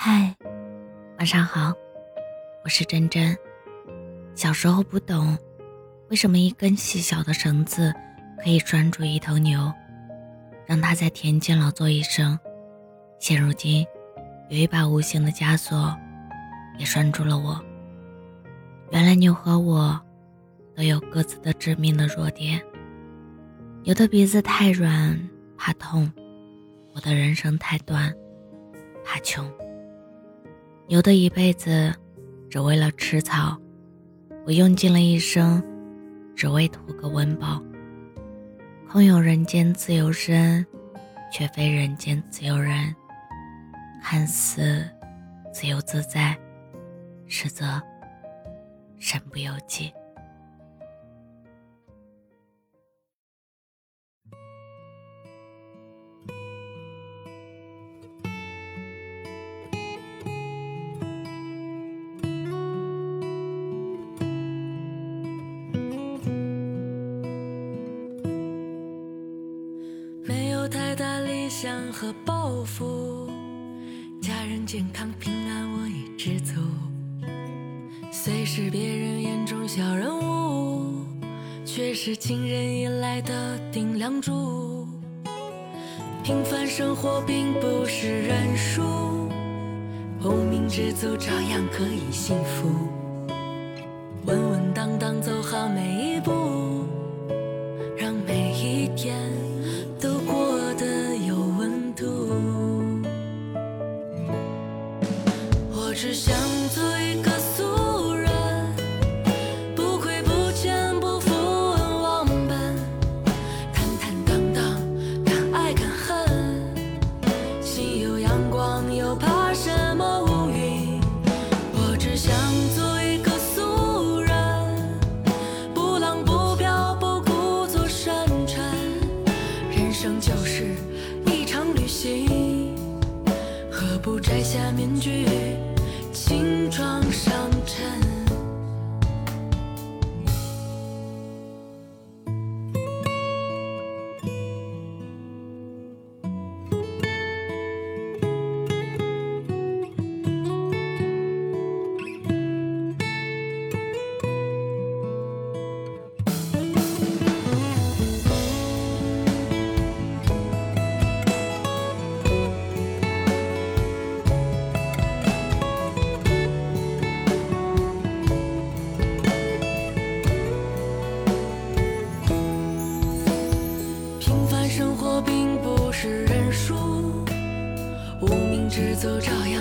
嗨，晚上好，我是真真。小时候不懂，为什么一根细小的绳子可以拴住一头牛，让它在田间劳作一生。现如今，有一把无形的枷锁，也拴住了我。原来牛和我，都有各自的致命的弱点。牛的鼻子太软，怕痛；我的人生太短，怕穷。牛的一辈子只为了吃草，我用尽了一生，只为图个温饱。空有人间自由身，却非人间自由人。看似自由自在，实则身不由己。想和抱负，家人健康平安我已知足。虽是别人眼中小人物，却是亲人依赖的顶梁柱。平凡生活并不是认输，无名知足照样可以幸福。稳稳当当走好每一步，让每一天。下面具？轻装上阵。走朝阳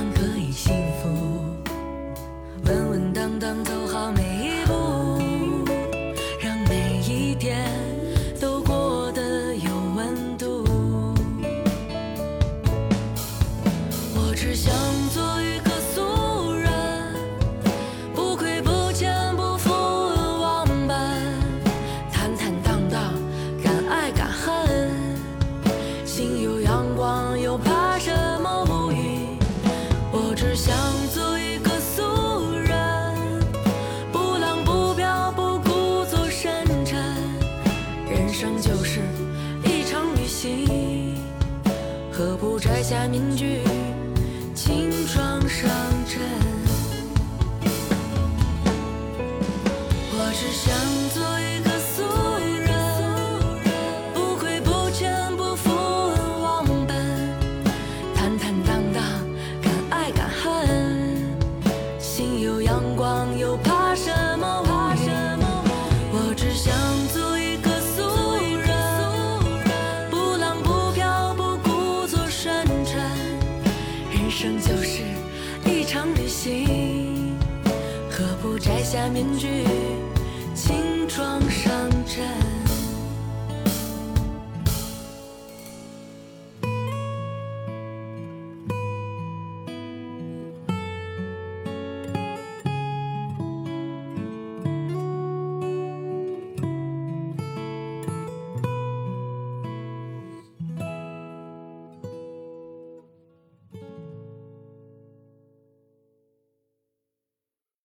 何不摘下面具，人生就是一场旅行，何不摘下面具，轻装上。